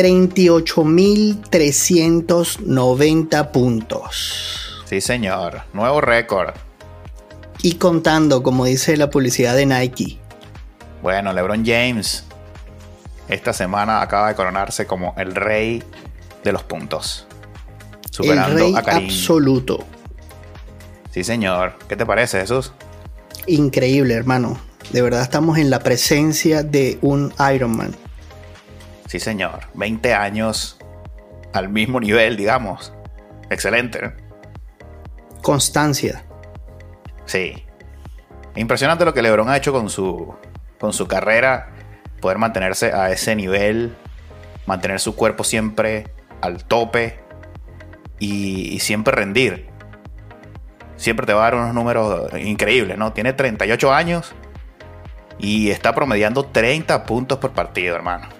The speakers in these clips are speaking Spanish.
38.390 puntos. Sí, señor. Nuevo récord. Y contando, como dice la publicidad de Nike. Bueno, LeBron James esta semana acaba de coronarse como el rey de los puntos. El Superando rey a Karim. absoluto. Sí, señor. ¿Qué te parece, Jesús? Increíble, hermano. De verdad estamos en la presencia de un Ironman. Sí, señor. 20 años al mismo nivel, digamos. Excelente. ¿no? Constancia. Sí. Impresionante lo que LeBron ha hecho con su, con su carrera. Poder mantenerse a ese nivel. Mantener su cuerpo siempre al tope. Y, y siempre rendir. Siempre te va a dar unos números increíbles, ¿no? Tiene 38 años. Y está promediando 30 puntos por partido, hermano.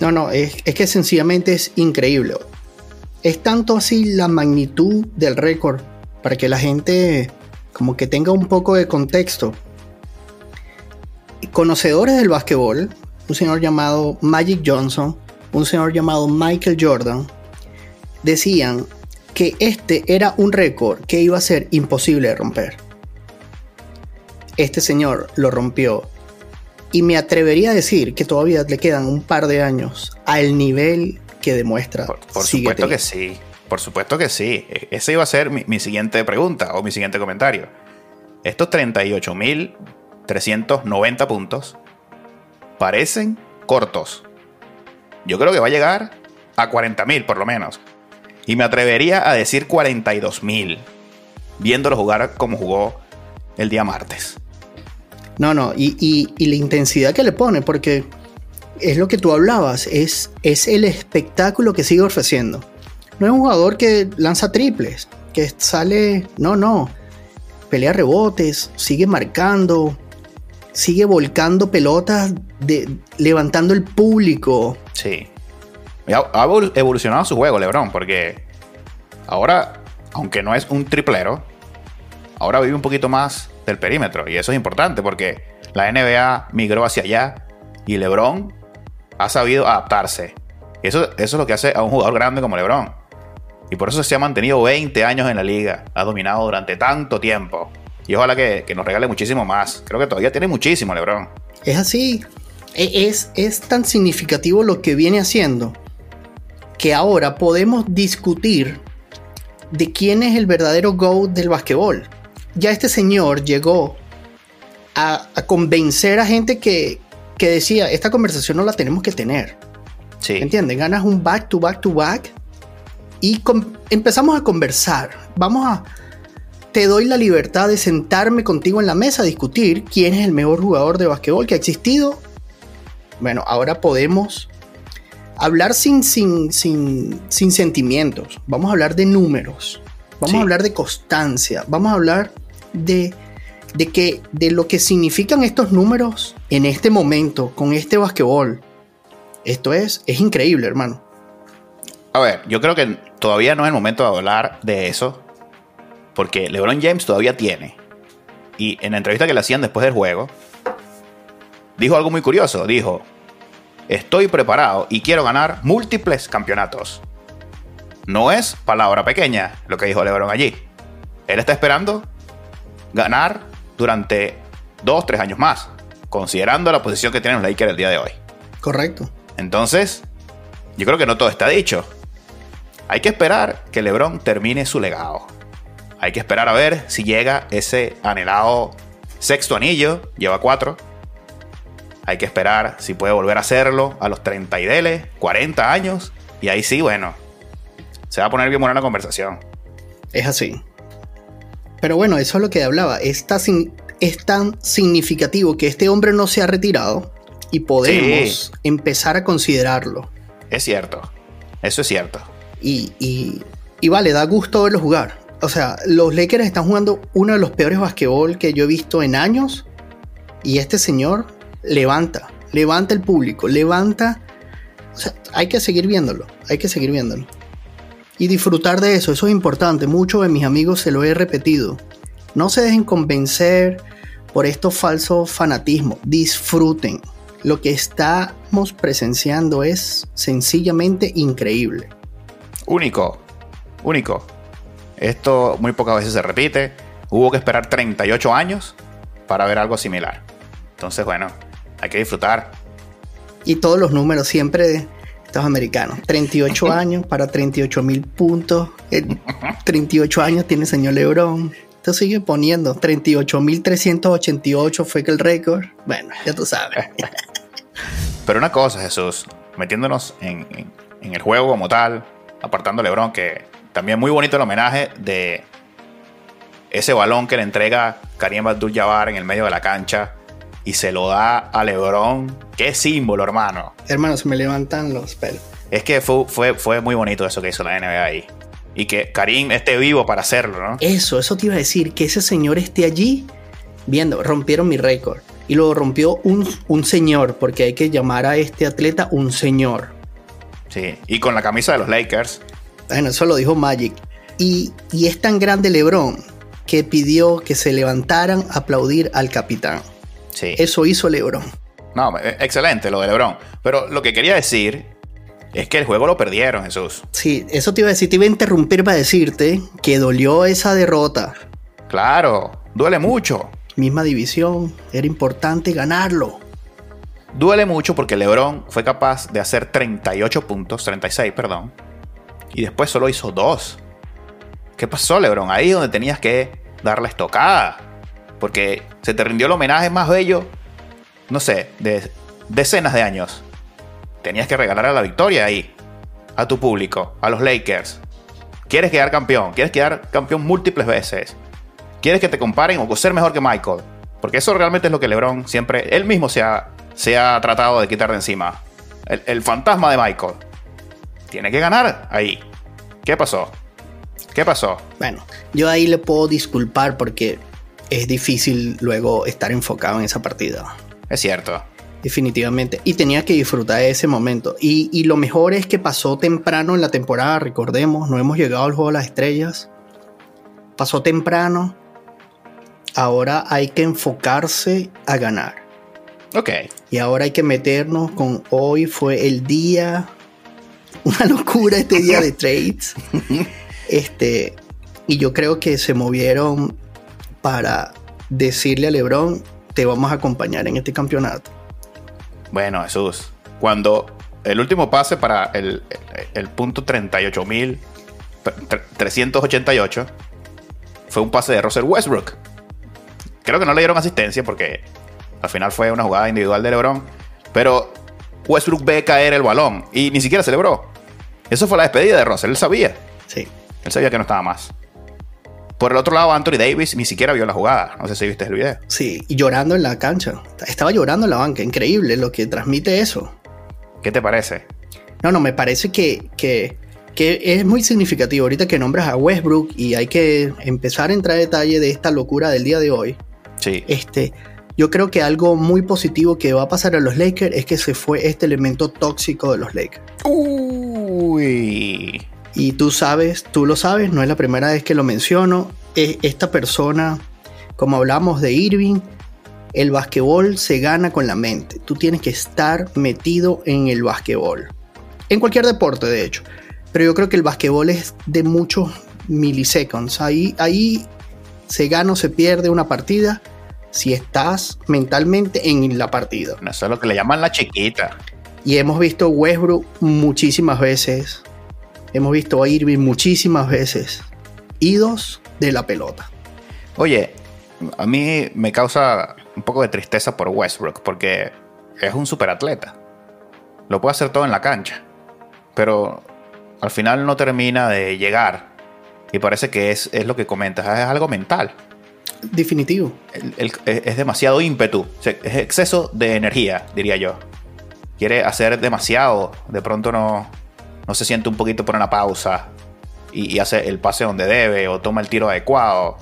No, no, es, es que sencillamente es increíble. Es tanto así la magnitud del récord para que la gente como que tenga un poco de contexto. Conocedores del básquetbol, un señor llamado Magic Johnson, un señor llamado Michael Jordan, decían que este era un récord que iba a ser imposible de romper. Este señor lo rompió y me atrevería a decir que todavía le quedan un par de años al nivel que demuestra. Por, supuesto que sí. Por supuesto que sí. E- Esa iba a ser mi, mi siguiente pregunta o mi siguiente comentario. Estos 38.390 puntos parecen cortos. Yo creo que va a llegar a 40.000 por lo menos. Y me atrevería a decir 42.000 viéndolo jugar como jugó el día martes. No, no, y, y- la intensidad que le pone, porque es lo que tú hablabas, es, es el espectáculo que sigue ofreciendo. No es un jugador que lanza triples, que sale, no, no, pelea rebotes, sigue marcando, sigue volcando pelotas, de, levantando el público. Sí. Ha, ha evol- evolucionado su juego, LeBron, porque ahora, aunque no es un triplero, ahora vive un poquito más del perímetro. Y eso es importante porque la NBA migró hacia allá y LeBron ha sabido adaptarse. Y eso, es lo que hace a un jugador grande como LeBron. Y por eso se ha mantenido 20 años en la liga. Ha dominado durante tanto tiempo. Y ojalá que, nos regale muchísimo más. Creo que todavía tiene muchísimo LeBron. Es así. E- Es, es tan significativo lo que viene haciendo que ahora podemos discutir de quién es el verdadero GOAT del basquetbol. Ya este señor llegó a, a convencer a gente que, que decía, esta conversación no la tenemos que tener. Sí. ¿Entiendes? Ganas un back to back to back y empezamos a conversar. Vamos a... Te doy la libertad de sentarme contigo en la mesa a discutir quién es el mejor jugador de basquetbol que ha existido. Bueno, ahora podemos hablar sin, sin, sin, sin sentimientos. Vamos a hablar de números. Vamos Sí. a hablar de constancia. Vamos a hablar de, de, que, de lo que significan estos números en este momento, con este basquetbol. Esto es, es increíble, hermano. A ver, yo creo que todavía no es el momento de hablar de eso. Porque LeBron James todavía tiene. Y en la entrevista que le hacían después del juego, dijo algo muy curioso. Dijo, estoy preparado y quiero ganar múltiples campeonatos. No es palabra pequeña lo que dijo LeBron allí. Él está esperando ganar durante dos, tres años más. Considerando la posición que tienen los Lakers el día de hoy. Correcto. Entonces, yo creo que no todo está dicho. Hay que esperar que LeBron termine su legado. Hay que esperar a ver si llega ese anhelado sexto anillo. Lleva cuatro. Hay que esperar si puede volver a hacerlo a los 30 y dele, 40 años. Y ahí sí, bueno, se va a poner bien buena la conversación. Es así. Pero bueno, eso es lo que hablaba. Es tan, sin- es tan significativo que este hombre no se ha retirado y podemos Sí. empezar a considerarlo. Es cierto. Eso es cierto. Y, y- y vale, da gusto verlo jugar. O sea, los Lakers están jugando uno de los peores basquetbol que yo he visto en años. Y este señor levanta, levanta el público, levanta. O sea, hay que seguir viéndolo, hay que seguir viéndolo. Y disfrutar de eso, eso es importante. Muchos de mis amigos se lo he repetido. No se dejen convencer por estos falsos fanatismos. Disfruten. Lo que estamos presenciando es sencillamente increíble. Único. Único. Esto muy pocas veces se repite. Hubo que esperar 38 años para ver algo similar. Entonces, bueno, hay que disfrutar. Y todos los números siempre estos americanos. 38 años para 38 mil puntos. En 38 años tiene el señor Lebron. Esto sigue poniendo. 38 mil 388 fue que el récord. Bueno, ya tú sabes. Pero una cosa, Jesús, metiéndonos en, en- en el juego como tal, apartando a LeBron, que también muy bonito el homenaje de ese balón que le entrega Karim Abdul-Jabbar en el medio de la cancha y se lo da a LeBron. Qué símbolo, hermano. Hermano, se me levantan los pelos. Es que fue, fue, fue muy bonito eso que hizo la NBA ahí. Y que Karim esté vivo para hacerlo, ¿no? Eso, eso te iba a decir. Que ese señor esté allí viendo. Rompieron mi récord. Y lo rompió un, un señor. Porque hay que llamar a este atleta un señor. Sí. Y con la camisa de los Lakers. Bueno, eso lo dijo Magic. Y, y es tan grande LeBron que pidió que se levantaran a aplaudir al capitán. Sí. Eso hizo LeBron. No, eh, excelente lo de LeBron. Pero lo que quería decir es que el juego lo perdieron, Jesús. Sí, eso te iba a decir. Te iba a interrumpir para decirte que dolió esa derrota. Claro, duele mucho. Misma división. Era importante ganarlo. Duele mucho porque LeBron fue capaz de hacer 38 puntos, 36, perdón. Y después solo hizo dos. ¿Qué pasó, LeBron? Ahí donde tenías que dar la estocada. Porque se te rindió el homenaje más bello, no sé, de decenas de años. Tenías que regalar la victoria ahí. A tu público, a los Lakers. ¿Quieres quedar campeón? ¿Quieres quedar campeón múltiples veces? ¿Quieres que te comparen o ser mejor que Michael? Porque eso realmente es lo que LeBron siempre, él mismo se ha, se ha tratado de quitar de encima. El, el fantasma de Michael. Tiene que ganar ahí. ¿Qué pasó? ¿Qué pasó? Bueno, yo ahí le puedo disculpar porque es difícil luego estar enfocado en esa partida. Es cierto. Definitivamente. Y tenía que disfrutar de ese momento. Y, y lo mejor es que pasó temprano en la temporada, recordemos, no hemos llegado al juego de las estrellas. Pasó temprano. Ahora hay que enfocarse a ganar. Ok. Y ahora hay que meternos con hoy fue el día. Una locura este día de trades. Este. Y yo creo que se movieron para decirle a Lebron, te vamos a acompañar en este campeonato. Bueno, Jesús. Cuando el último pase para el, el- el punto 38.388 fue un pase de Russell Westbrook. Creo que no le dieron asistencia porque al final fue una jugada individual de LeBron. Pero Westbrook ve caer el balón y ni siquiera celebró. Eso fue la despedida de Russell. Él sabía. Sí. Él sabía que no estaba más. Por el otro lado, Anthony Davis ni siquiera vio la jugada. No sé si viste el video. Sí, y llorando en la cancha. Estaba llorando en la banca. Increíble lo que transmite eso. ¿Qué te parece? No, no, me parece que, que, que es muy significativo. Ahorita que nombras a Westbrook y hay que empezar a entrar en detalle de esta locura del día de hoy. Sí. Este, yo creo que algo muy positivo que va a pasar a los Lakers es que se fue este elemento tóxico de los Lakers. Uy. Y tú sabes, tú lo sabes, no es la primera vez que lo menciono. E- Esta persona, como hablamos de Irving, el basquetbol se gana con la mente. Tú tienes que estar metido en el basquetbol. En cualquier deporte, de hecho. Pero yo creo que el basquetbol es de muchos miliseconds. Ahí, ahí se gana o se pierde una partida si estás mentalmente en la partida. Eso es lo que le llaman la chiquita. Y hemos visto Westbrook muchísimas veces. Hemos visto a Irving muchísimas veces. Idos de la pelota. Oye, a mí me causa un poco de tristeza por Westbrook porque es un superatleta. Lo puede hacer todo en la cancha. Pero al final no termina de llegar Y parece que es, es lo que comentas, es algo mental. Definitivo. El- el- es demasiado ímpetu, o sea, es exceso de energía, diría yo. Quiere hacer demasiado, de pronto no, no se siente un poquito por una pausa y, y hace el pase donde debe o toma el tiro adecuado.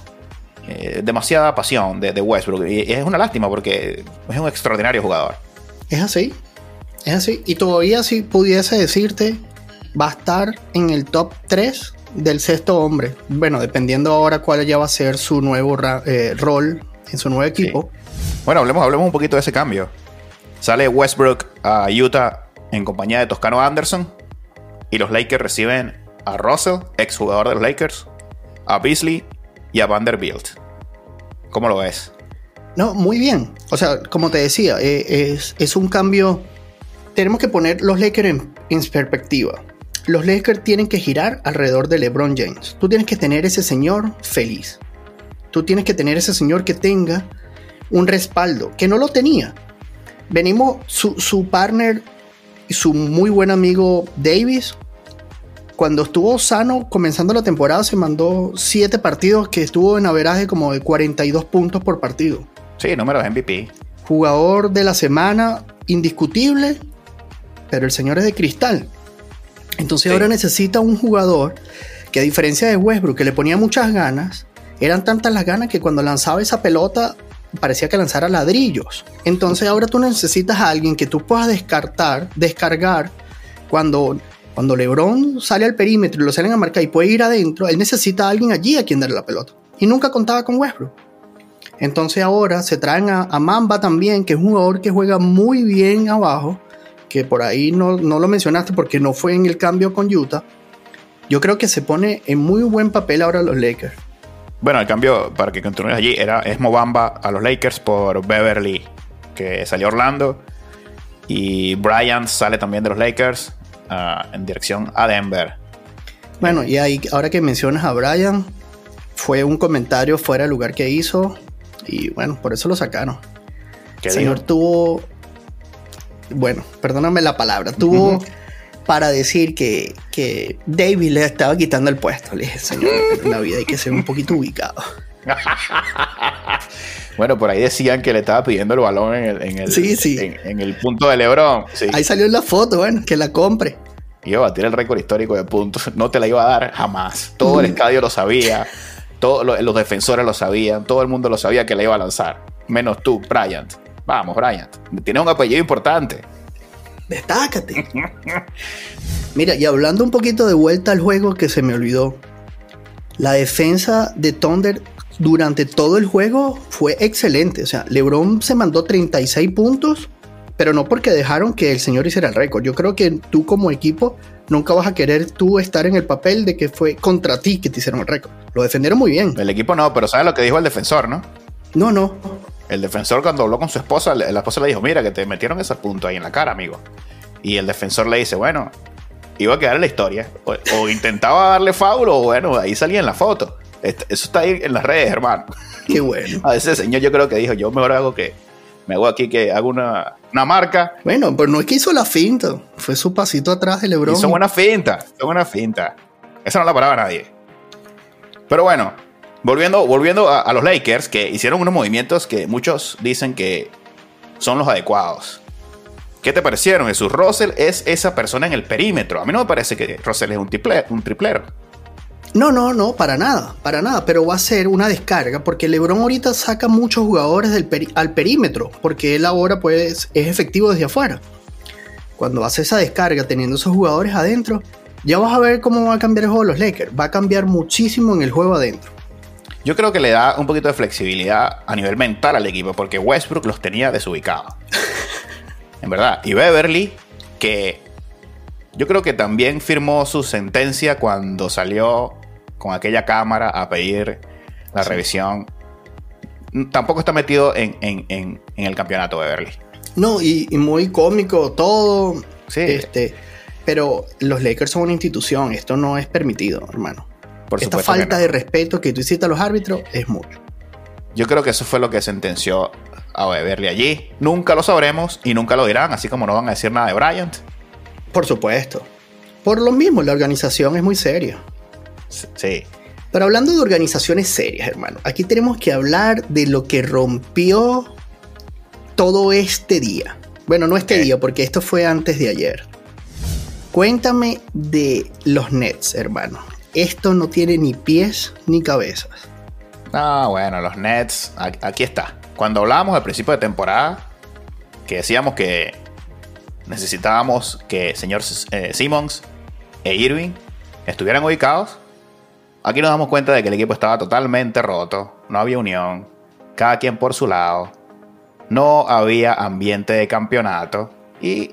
Eh, demasiada pasión de, de Westbrook y es una lástima porque es un extraordinario jugador. Es así. Es así. Y todavía si pudiese decirte, va a estar en el top 3 del sexto hombre. Bueno, dependiendo ahora cuál ya va a ser su nuevo eh, rol en su nuevo equipo. Bueno, hablemos, hablemos un poquito de ese cambio. Sale Westbrook a Utah en compañía de Toscano Anderson. Y los Lakers reciben a Russell, exjugador de los Lakers, a Beasley y a Vanderbilt. ¿Cómo lo ves? No, muy bien. O sea, como te decía, eh, es, es un cambio. Tenemos que poner los Lakers en, en perspectiva. Los Lakers tienen que girar alrededor de LeBron James. Tú tienes que tener ese señor feliz. Tú tienes que tener ese señor que tenga un respaldo, que no lo tenía. Venimos, su, su partner y su muy buen amigo Davis, cuando estuvo sano comenzando la temporada, se mandó siete partidos que estuvo en averaje como de 42 puntos por partido Sí, números MVP. jugador de la semana indiscutible, pero el señor es de cristal. Entonces Sí. ahora necesita un jugador que a diferencia de Westbrook, que le ponía muchas ganas, eran tantas las ganas que cuando lanzaba esa pelota parecía que lanzara ladrillos. Entonces ahora tú necesitas a alguien que tú puedas descartar, descargar cuando... Cuando LeBron sale al perímetro y lo salen a marcar y puede ir adentro, él necesita a alguien allí a quien darle la pelota. Y nunca contaba con Westbrook. Entonces ahora se traen a, a Mamba también, que es un jugador que juega muy bien abajo, que por ahí no, no lo mencionaste porque no fue en el cambio con Utah. Yo creo que se pone en muy buen papel ahora los Lakers. Bueno, el cambio, para que continúes allí, era, es Mobamba a los Lakers por Beverly, que salió Orlando. Y Bryant sale también de los Lakers ah, en dirección a Denver. Bueno, y ahí, ahora que mencionas a Brian, fue un comentario fuera de lugar que hizo y bueno, por eso lo sacaron. ¿Qué El señor tuvo, bueno, perdóname la palabra, tuvo. Para decir que, que David le estaba quitando el puesto. Le dije, señor, en la vida hay que ser un poquito ubicado. Bueno, por ahí decían que le estaba pidiendo el balón en el, en el, Sí, sí. En, en el punto de Lebron. Sí. Ahí salió en la foto, bueno, que la compre. Iba a batir el récord histórico de puntos. No te la iba a dar jamás. Todo el estadio lo sabía. Todos lo- los defensores lo sabían. Todo el mundo lo sabía que la iba a lanzar. Menos tú, Bryant. Vamos, Bryant. Tienes un apellido importante. Destácate. Mira, y hablando un poquito de vuelta al juego que se me olvidó. La defensa de Thunder durante todo el juego fue excelente. O sea, LeBron se mandó 36 puntos, pero no porque dejaron que el señor hiciera el récord. Yo creo que tú como equipo nunca vas a querer tú estar en el papel de que fue contra ti que te hicieron el récord. Lo defendieron muy bien. El equipo no, pero ¿sabes lo que dijo el defensor, no? No, no. El defensor cuando habló con su esposa, la esposa le dijo, mira, que te metieron ese punto ahí en la cara, amigo. Y el defensor le dice, bueno, iba a quedar en la historia. O, o intentaba darle foul o bueno, ahí salía en la foto. Este- Eso está ahí en las redes, hermano. Qué bueno. A ese señor yo creo que dijo, yo mejor hago que, me hago aquí que hago una, una marca. Bueno, pero no es que hizo la finta. Fue su pasito atrás de LeBron. Hizo buena finta, hizo buena finta. Esa no la paraba nadie. Pero bueno, volviendo, volviendo a, los Lakers, que hicieron unos movimientos que muchos dicen que son los adecuados. ¿Qué te parecieron? Jesús Russell es esa persona en el perímetro. A mí no me parece que Russell es un, triple- un triplero. No, no, no, para nada, para nada, pero va a ser una descarga porque LeBron ahorita saca muchos jugadores al perímetro porque él ahora pues es efectivo desde afuera. Cuando hace esa descarga teniendo esos jugadores adentro, ya vas a ver cómo va a cambiar el juego de los Lakers. Va a cambiar muchísimo en el juego adentro. Yo creo que le da un poquito de flexibilidad a nivel mental al equipo, porque Westbrook los tenía desubicados. en verdad. Y Beverly, que yo creo que también firmó su sentencia cuando salió con aquella cámara a pedir la revisión. Tampoco está metido en, en- en- en el campeonato Beverly. No, y, y muy cómico todo. Sí. Este, pero los Lakers son una institución, esto no es permitido, hermano. Por Esta falta no. de respeto que tú hiciste a los árbitros es mucho. Yo creo que eso fue lo que sentenció a Beverly allí. Nunca lo sabremos y nunca lo dirán, así como no van a decir nada de Bryant. Por supuesto. Por lo mismo, la organización es muy seria. Sí. Pero hablando de organizaciones serias, hermano, aquí tenemos que hablar de lo que rompió todo este día. Bueno, no este día, porque esto fue antes de ayer. Cuéntame de los Nets, hermano. Esto no tiene ni pies ni cabezas. Ah, bueno, los Nets, aquí está. Cuando hablábamos al principio de temporada, que decíamos que necesitábamos que el señor eh, Simmons e Irving estuvieran ubicados, aquí nos damos cuenta de que el equipo estaba totalmente roto, no había unión, cada quien por su lado, no había ambiente de campeonato y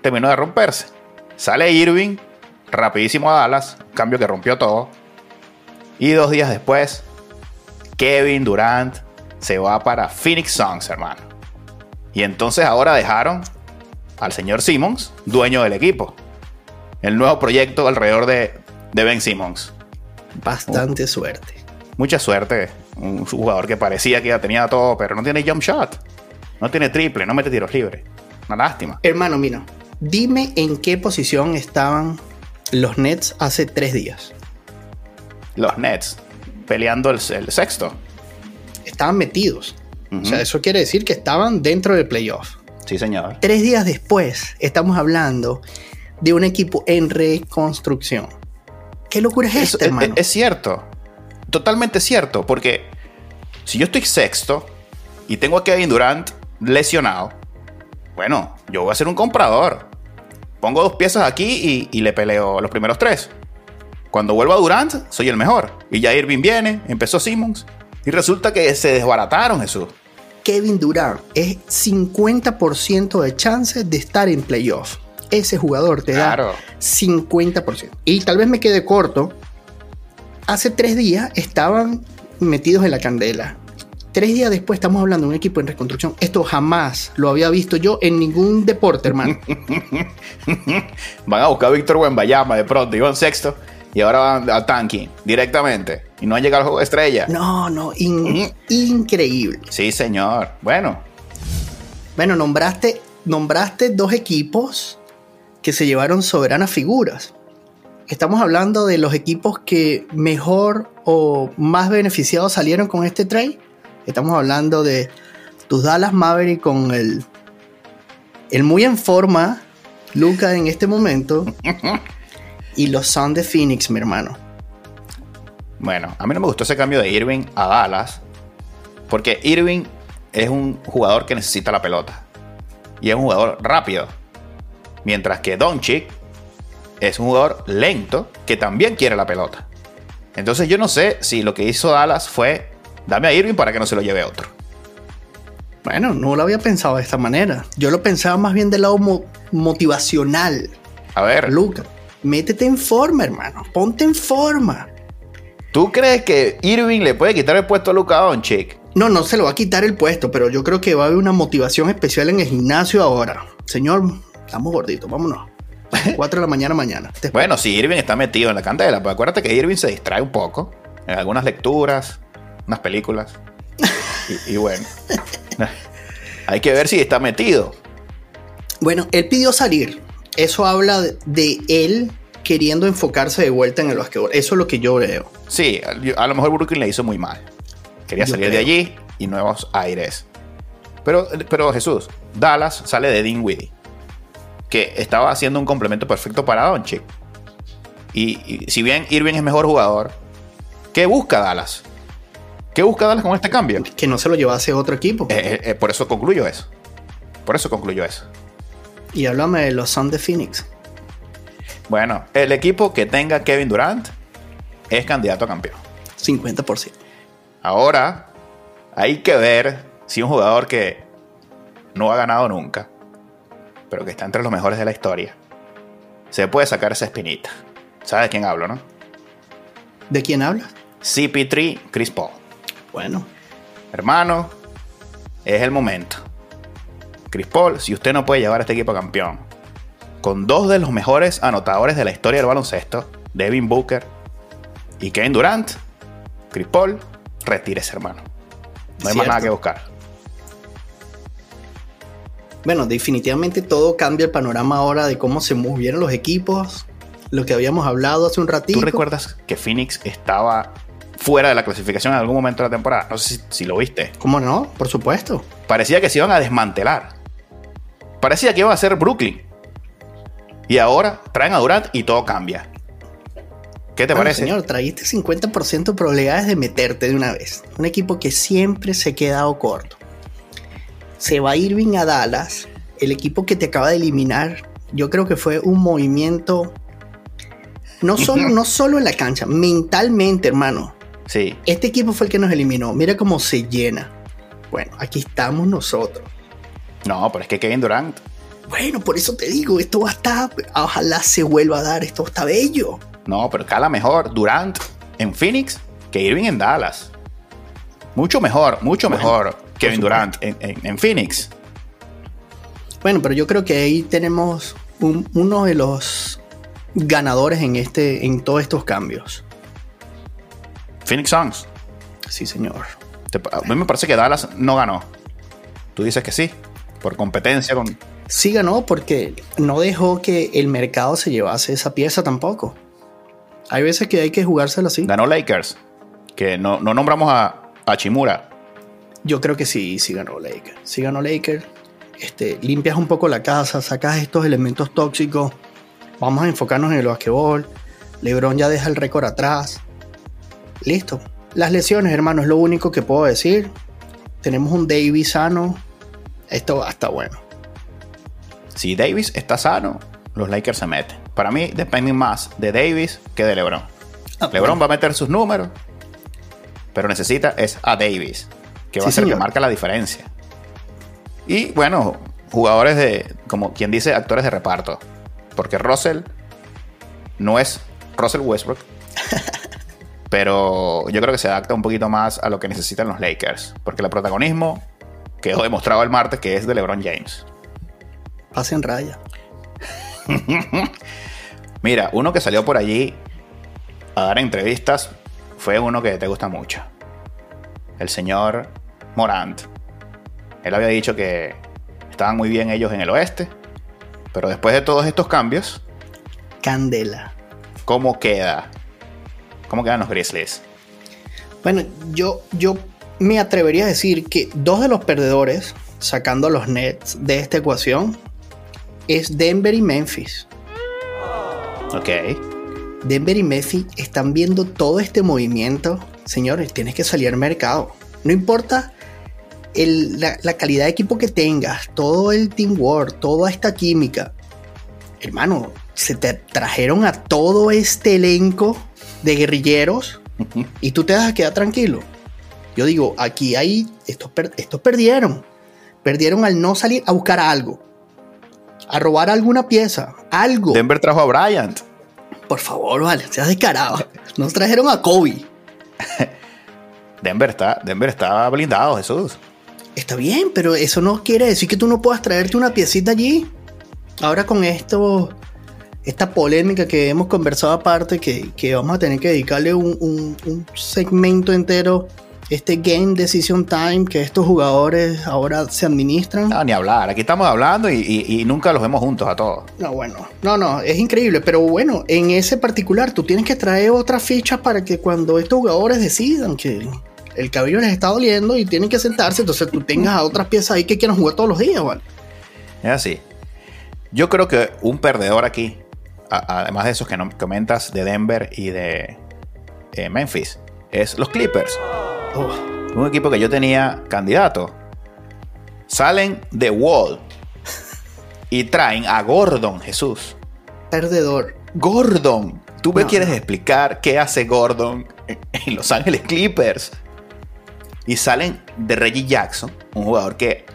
terminó de romperse. Sale Irving rapidísimo a Dallas, cambio que rompió todo, y dos días después Kevin Durant se va para Phoenix Suns, hermano. Y entonces ahora dejaron al señor Simmons, dueño del equipo. El nuevo proyecto alrededor de, de Ben Simmons. Bastante suerte. Mucha suerte. Un jugador que parecía que ya tenía todo, pero no tiene jump shot. No tiene triple, no mete tiros libres. Una lástima. Hermano, mira, dime en qué posición estaban los Nets hace tres días. Los Nets peleando el, el sexto. Estaban metidos. O sea, eso quiere decir que estaban dentro del playoff. Sí, señor. Tres días después, estamos hablando de un equipo en reconstrucción. ¿Qué locura es Eso- esta, hermano? es, es cierto. Totalmente cierto. Porque si yo estoy sexto y tengo a Kevin Durant lesionado, bueno, yo voy a ser un comprador. Pongo dos piezas aquí y, y le peleo los primeros tres. Cuando vuelva Durant, soy el mejor. Y ya Irving viene, empezó Simmons. Y resulta que se desbarataron, Jesús. Kevin Durant es 50% de chances de estar en playoff. Ese jugador te Claro. da 50%. Y tal vez me quede corto. Hace tres días estaban metidos en la candela. Tres días después estamos hablando de un equipo en reconstrucción. Esto jamás lo había visto yo en ningún deporte, hermano. Van a buscar a Víctor Wembayama de pronto, iban sexto. Y ahora van a tanking directamente. Y no han llegado al juego de estrella. No, no, in- increíble. Sí, señor. Bueno, Bueno, nombraste, nombraste dos equipos que se llevaron soberanas figuras. Estamos hablando de los equipos que mejor o más beneficiados salieron con este trade. Estamos hablando de tus Dallas Maverick con el, el muy en forma Luca en este momento y los Suns de Phoenix, mi hermano. Bueno, a mí no me gustó ese cambio de Irving a Dallas. Porque Irving es un jugador que necesita la pelota. Y es un jugador rápido. Mientras que Doncic es un jugador lento que también quiere la pelota. Entonces yo no sé si lo que hizo Dallas fue dame a Irving para que no se lo lleve otro. Bueno, no lo había pensado de esta manera. Yo lo pensaba más bien del lado mo- motivacional. A ver, Luca, métete en forma, hermano. Ponte en forma. ¿tú crees que Irving le puede quitar el puesto a Luka Doncic? No, no se lo va a quitar el puesto, pero yo creo que va a haber una motivación especial en el gimnasio ahora. Señor, estamos gorditos, vámonos. 4 de la mañana mañana. Después- Bueno, si Irving está metido en la candela, pues acuérdate que Irving se distrae un poco en algunas lecturas, unas películas. Y, y bueno, hay que ver si está metido. Bueno, él pidió salir. Eso habla de, él queriendo enfocarse de vuelta en el basquetbol. Eso es lo que yo veo. Sí, a lo mejor Brooklyn le hizo muy mal. Quería Yo salir de allí y nuevos aires. Pero, pero Jesús, Dallas sale de Dinwiddie, que estaba haciendo un complemento perfecto para Doncic. Y, y si bien Irving es mejor jugador, ¿qué busca Dallas? ¿Qué busca Dallas con este cambio? Que no se lo llevase a otro equipo. Eh, eh, eh, por eso concluyo eso. Por eso concluyo eso. Y háblame de los Suns de Phoenix. Bueno, el equipo que tenga Kevin Durant es candidato a campeón. 50%. Ahora hay que ver si un jugador que no ha ganado nunca, pero que está entre los mejores de la historia, se puede sacar esa espinita. ¿Sabes de quién hablo, no? ¿De quién hablas? CP3 Chris Paul. Bueno, Hermano, es el momento. Chris Paul, si usted no puede llevar a este equipo campeón, con dos de los mejores anotadores de la historia del baloncesto, Devin Booker y Kevin Durant, Chris Paul, retírese, hermano. No hay más nada que buscar. bueno, definitivamente todo cambia el panorama ahora de cómo se movieron los equipos. Lo que habíamos hablado hace un ratito. ¿Tú recuerdas que Phoenix estaba fuera de la clasificación en algún momento de la temporada. No sé si, si lo viste. ¿Cómo no? Por supuesto. Parecía que se iban a desmantelar. Parecía que iba a ser Brooklyn. Y ahora traen a Durant y todo cambia. ¿Qué te Bueno, parece? señor, traíste 50% de probabilidades de meterte de una vez. Un equipo que siempre se ha quedado corto. Se va Irving a Dallas, el equipo que te acaba de eliminar. Yo creo que fue un movimiento. No solo, no solo en la cancha, mentalmente, hermano. Sí. Este equipo fue el que nos eliminó. Mira cómo se llena. Bueno, aquí estamos nosotros. No, pero es que Kevin Durant. Bueno, por eso te digo, esto va a estar. Ojalá se vuelva a dar, esto está bello. No, pero cala mejor Durant en Phoenix que Irving en Dallas. Mucho mejor, mucho Bueno, mejor Kevin. Durant en, en- en Phoenix. Bueno, pero yo creo que ahí tenemos un- uno de los ganadores en, este, en todos estos cambios. Phoenix Suns. Sí, señor. A mí me parece que Dallas no ganó. Tú dices que sí, por competencia con... Sí ganó porque no dejó que el mercado se llevase esa pieza tampoco. Hay veces que hay que jugárselo así. Ganó Lakers, que no, no nombramos a, a Chimura. Yo creo que sí, sí ganó Lakers. Sí ganó Lakers. Este, limpias un poco la casa, sacas estos elementos tóxicos. Vamos a enfocarnos en el basquetbol. LeBron ya deja el récord atrás. Listo. Las lesiones, hermano, es lo único que puedo decir. Tenemos un Davis sano. Esto va a estar bueno. Si Davis está sano, los Lakers se meten. Para mí dependen más de Davis que de LeBron. Ah, LeBron va a meter sus números, pero necesita es a Davis, que va Sí, a ser el que señor. marca la diferencia. Y bueno, jugadores de, como quien dice, actores de reparto. Porque Russell no es Russell Westbrook, pero yo creo que se adapta un poquito más a lo que necesitan los Lakers. Porque el protagonismo quedó demostrado el martes que es de LeBron James. Pasen raya. Mira, uno que salió por allí a dar entrevistas fue uno que te gusta mucho. El señor Morant. Él había dicho que estaban muy bien ellos en el oeste, pero después de todos estos cambios, Candela. ¿cómo queda? ¿Cómo quedan los Grizzlies? Bueno, yo, yo me atrevería a decir que dos de los perdedores, sacando a los Nets de esta ecuación, es Denver y Memphis. Ok. Denver y Memphis están viendo todo este movimiento. Señores, tienes que salir al mercado. No importa el- la, la calidad de equipo que tengas, todo el teamwork, toda esta química. Hermano, se te trajeron a todo este elenco de guerrilleros y tú te vas a quedar tranquilo. Yo digo, aquí hay, estos, per- estos perdieron. Perdieron al no salir a buscar algo. A robar alguna pieza. Algo. Denver trajo a Bryant. Por favor, vale, seas descarado. Nos trajeron a Kobe. Denver está, Denver está blindado, Jesús. Está bien, pero eso no quiere decir que tú no puedas traerte una piecita allí. Ahora con esto, esta polémica que hemos conversado aparte, que, que vamos a tener que dedicarle un, un- un segmento entero, este Game Decision Time, que estos jugadores ahora se administran. No, ni hablar. Aquí estamos hablando y, y- y nunca los vemos juntos a todos. No, bueno, no, no, es increíble, pero bueno, en ese particular tú tienes que traer otras fichas para que cuando estos jugadores decidan que el cabello les está doliendo y tienen que sentarse, entonces tú tengas a otras piezas ahí que quieran jugar todos los días, ¿vale? Es así. Yo creo que un perdedor aquí, a- además de esos que comentas de Denver y de eh, Memphis, es los Clippers. Oh, Un equipo que yo tenía candidato. Salen de Wall y traen a Gordon, Jesús. perdedor. Gordon. ¿Tú me No, quieres no. explicar qué hace Gordon en Los Ángeles Clippers? Y salen de Reggie Jackson, un jugador que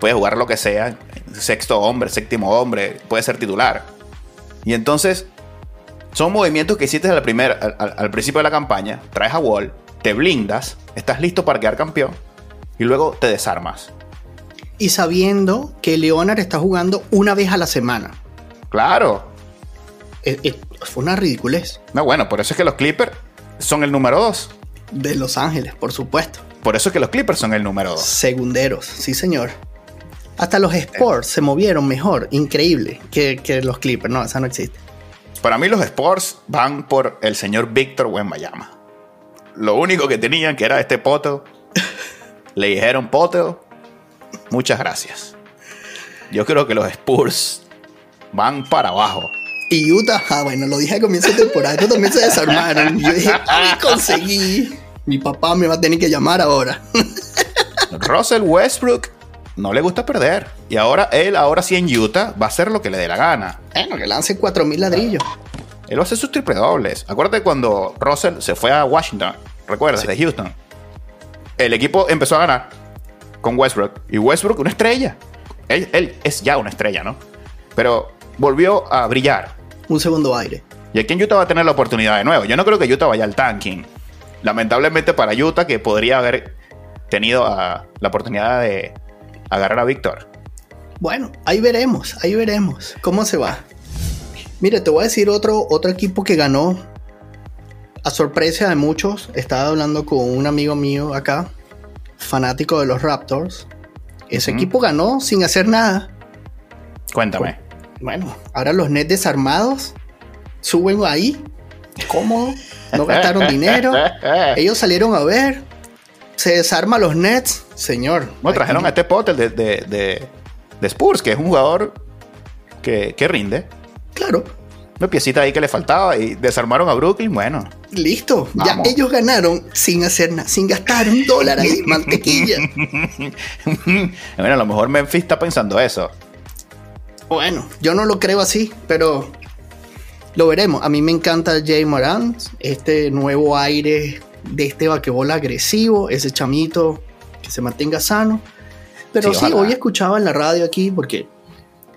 puede jugar lo que sea, sexto hombre, séptimo hombre, puede ser titular. Y entonces, son movimientos que hiciste al, primer, al, al- principio de la campaña, traes a Wall, te blindas, estás listo para quedar campeón, y luego te desarmas. Y sabiendo que Leonard está jugando una vez a la semana. Claro. Eh, fue una ridiculez. No, bueno, por eso es que los Clippers son el número dos. De Los Ángeles, por supuesto. Por eso es que los Clippers son el número dos. Segunderos, sí señor. Hasta los Sports se movieron mejor, increíble, que, que los Clippers. No, esa no existe. Para mí los Sports van por el señor Víctor Wembanyama. lo único que tenían, que era este poto, le dijeron poto, muchas gracias. Yo creo que los Spurs van para abajo. Y Utah, ah, bueno, lo dije al comienzo de temporada, ellos también se desarmaron. Yo dije, ¡ay, conseguí! Mi papá me va a tener que llamar ahora. Russell Westbrook no le gusta perder. Y ahora él, ahora sí en Utah, va a hacer lo que le dé la gana. Bueno, que lance 4000 ladrillos. Él va a hacer sus triple dobles. Acuérdate cuando Russell se fue a Washington, ¿recuerdas? De Houston. El equipo empezó a ganar con Westbrook. Y Westbrook, una estrella. Él, él es ya una estrella, ¿no? Pero volvió a brillar. Un segundo aire. Y aquí en Utah va a tener la oportunidad de nuevo. Yo no creo que Utah vaya al tanking. Lamentablemente para Utah, que podría haber tenido ah, la oportunidad de agarrar a Víctor. Bueno, ahí veremos, ahí veremos cómo se va. Mire, te voy a decir otro, otro equipo que ganó a sorpresa de muchos. Estaba hablando con un amigo mío acá, fanático de los Raptors. Ese equipo ganó sin hacer nada. Cuéntame. Bueno, ahora los Nets desarmados suben ahí, cómodo, no gastaron dinero. Ellos salieron a ver, se desarma los Nets, señor. Bueno, trajeron a este Potter de, de, de- de Spurs, que es un jugador que, que rinde. Claro, Una piecita ahí que le faltaba y desarmaron a Brooklyn. Bueno, listo. Ya ellos ganaron sin hacer nada, sin gastar un dólar ahí, mantequilla. bueno, a lo mejor Memphis está pensando eso. Bueno, yo no lo creo así, pero lo veremos. A mí me encanta Jay Morant, este nuevo aire de este vaquebol agresivo, ese chamito que se mantenga sano. Pero Sí, hoy escuchaba en la radio aquí porque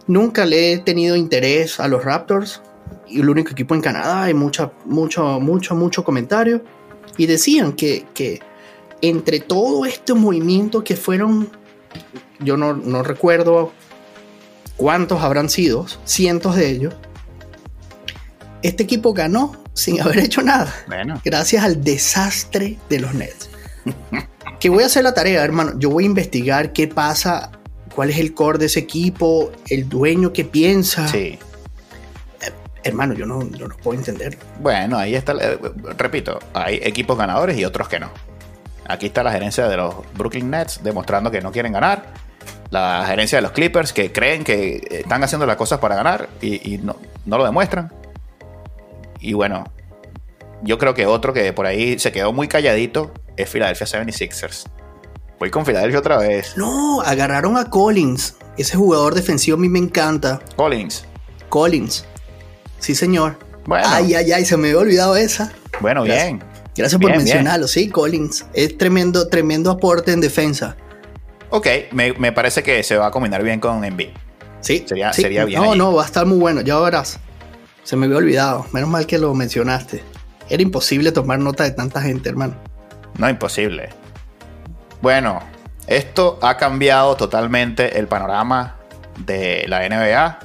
nunca le he tenido interés a los Raptors y el único equipo en Canadá, hay mucha, mucho, mucho, mucho comentario. Y decían que, que entre todo este movimiento que fueron, yo no, no recuerdo cuántos habrán sido, cientos de ellos, este equipo ganó sin haber hecho nada, Bueno, gracias al desastre de los Nets. que voy a hacer la tarea, hermano. Yo voy a investigar qué pasa, cuál es el core de ese equipo, el dueño que piensa. sí. Hermano, yo no, no lo puedo entender. Bueno, ahí está. eh, repito, hay equipos ganadores y otros que no. Aquí está la gerencia de los Brooklyn Nets demostrando que no quieren ganar. La gerencia de los Clippers que creen que están haciendo las cosas para ganar y, y no, no lo demuestran. Y bueno, yo creo que otro que por ahí se quedó muy calladito es Philadelphia 76ers. Voy con Philadelphia otra vez. No, agarraron a Collins. Ese jugador defensivo a mí me encanta. Collins. Collins. Sí, señor. Bueno. Ay, ay, ay, se me había olvidado esa. Bueno, Gracias. bien. Gracias por Bien, bien. mencionarlo. Sí, Collins. Es tremendo, tremendo aporte en defensa. Ok, me, me parece que se va a combinar bien con Embiid. Sí, Sería- sí. sería bien No, no, va a estar muy bueno. Ya verás. Se me había olvidado. Menos mal que lo mencionaste. Era imposible tomar nota de tanta gente, hermano. No, imposible. Bueno, esto ha cambiado totalmente el panorama de la NBA.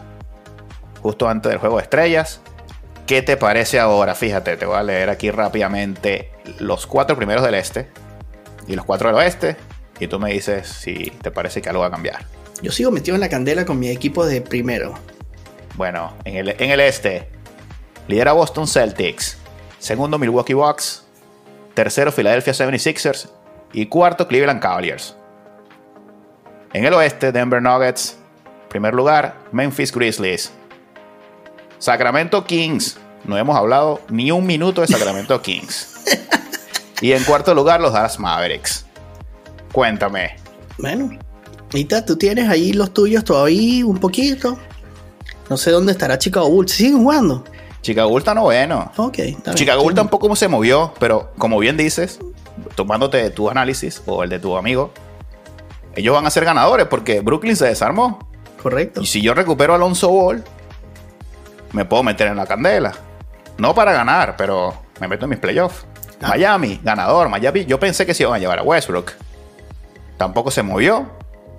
Justo antes del juego de estrellas. ¿Qué te parece ahora? Fíjate, te voy a leer aquí rápidamente los cuatro primeros del este y los cuatro del oeste. Y tú me dices si te parece que algo va a cambiar. Yo sigo metido en la candela con mi equipo de primero. Bueno, en el, en el este, lidera Boston Celtics. Segundo, Milwaukee Bucks. Tercero, Philadelphia 76ers. Y cuarto, Cleveland Cavaliers. En el oeste, Denver Nuggets. Primer lugar, Memphis Grizzlies. Sacramento Kings. No hemos hablado ni un minuto de Sacramento Kings. Y en cuarto lugar, los Dallas Mavericks. Cuéntame. Bueno, tú tienes ahí los tuyos todavía un poquito. No sé dónde estará Chicago Bulls. ¿Siguen jugando? Chicago Bulls está noveno. Ok, está bien. Chicago Bulls tampoco se movió, pero como bien dices, tomándote tu análisis o el de tu amigo, ellos van a ser ganadores porque Brooklyn se desarmó. Correcto. Y si yo recupero a Alonso Ball, me puedo meter en la candela. No para ganar, pero me meto en mis playoffs. Ah. Miami, ganador. Miami, yo pensé que se iban a llevar a Westbrook. Tampoco se movió,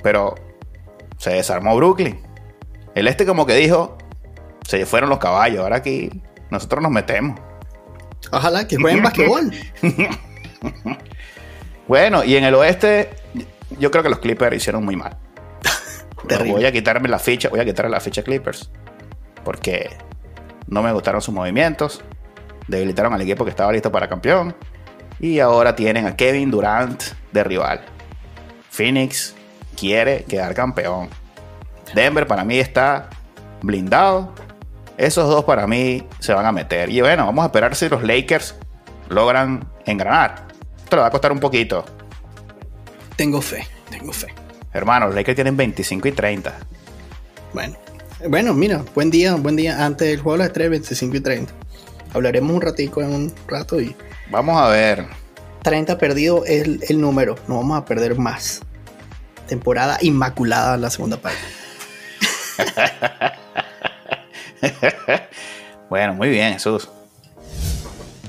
pero se desarmó Brooklyn. El este como que dijo, se fueron los caballos, ahora aquí nosotros nos metemos. Ojalá que jueguen basquetbol. Bueno, y en el oeste, yo creo que los Clippers hicieron muy mal. Terrible. Voy a quitarme la ficha, voy a quitarle la ficha a Clippers. Porque no me gustaron sus movimientos. Debilitaron al equipo que estaba listo para campeón. Y ahora tienen a Kevin Durant de rival. Phoenix quiere quedar campeón. Denver para mí está blindado. Esos dos para mí se van a meter. Y bueno, vamos a esperar si los Lakers logran engranar. Esto le va a costar un poquito. Tengo fe, tengo fe. Hermano, los Lakers tienen 25 y 30. Bueno, bueno, mira, buen día, buen día. Antes del juego de las 3, 25 y 30. Hablaremos un ratico en un rato y Vamos a ver. 30 perdido es el, el número. No vamos a perder más. Temporada inmaculada la segunda parte. Bueno, muy bien, Jesús.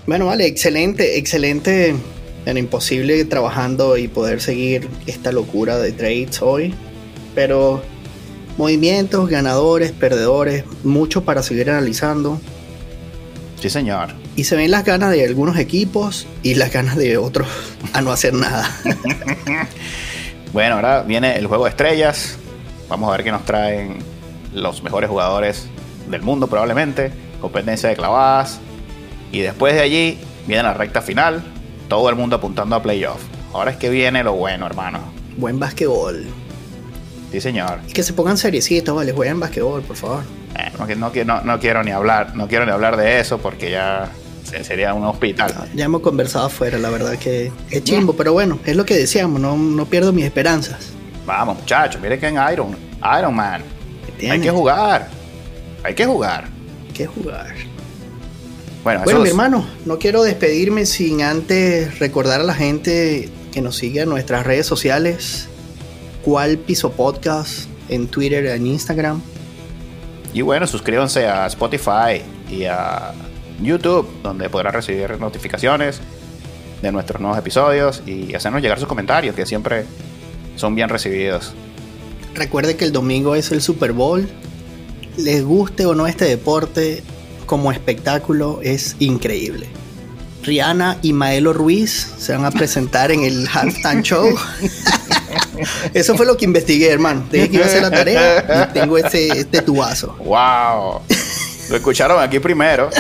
Bueno, vale, excelente, excelente. Era imposible trabajando y poder seguir esta locura de trades hoy. Pero movimientos, ganadores, perdedores, mucho para seguir analizando. Sí, señor. Y se ven las ganas de algunos equipos y las ganas de otros a no hacer nada. Bueno, ahora viene el juego de estrellas. Vamos a ver qué nos traen los mejores jugadores del mundo probablemente. Competencia de clavadas. Y después de allí viene la recta final. Todo el mundo apuntando a playoff. Ahora es que viene lo bueno, hermano. Buen basquetbol. Sí, señor. Y que se pongan seriecitos, vale, jueguen basquetbol, por favor. Eh, no, no, qui- no- no quiero ni hablar, no quiero ni hablar de eso porque ya se- sería un hospital. Ya hemos conversado afuera, la verdad que es chimbo, pero bueno, es lo que decíamos, no, no pierdo mis esperanzas. Vamos, muchachos, miren que en Iron, Iron Man. Hay que jugar. Hay que jugar. que jugar. Bueno, Bueno, mi hermano, no quiero despedirme sin antes recordar a la gente que nos sigue en nuestras redes sociales. ¿Cuál piso podcast? En Twitter, en Instagram. Y bueno, suscríbanse a Spotify y a YouTube, donde podrán recibir notificaciones de nuestros nuevos episodios y hacernos llegar sus comentarios, que siempre son bien recibidos. Recuerde que el domingo es el Super Bowl. Les guste o no este deporte, como espectáculo es increíble. Rihanna y Maelo Ruiz se van a presentar en el halftime show. Eso fue lo que investigué, hermano. Dije que iba a hacer la tarea y tengo este, este tubazo. ¡Wow! Lo escucharon aquí primero.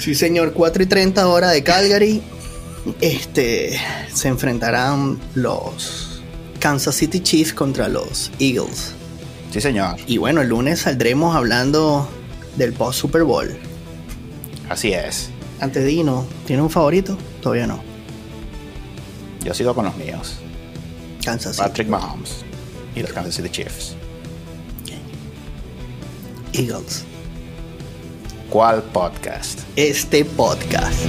Sí, señor, 4 y 30 hora de Calgary. Este se enfrentarán los Kansas City Chiefs contra los Eagles. Sí, señor. Y bueno, el lunes saldremos hablando del post Super Bowl. Así es. Antes de Dino, ¿tiene un favorito? Todavía no. Yo sigo con los míos. Kansas City. Patrick Mahomes y los Kansas City Chiefs. Eagles. ¿Cuál podcast? Este podcast.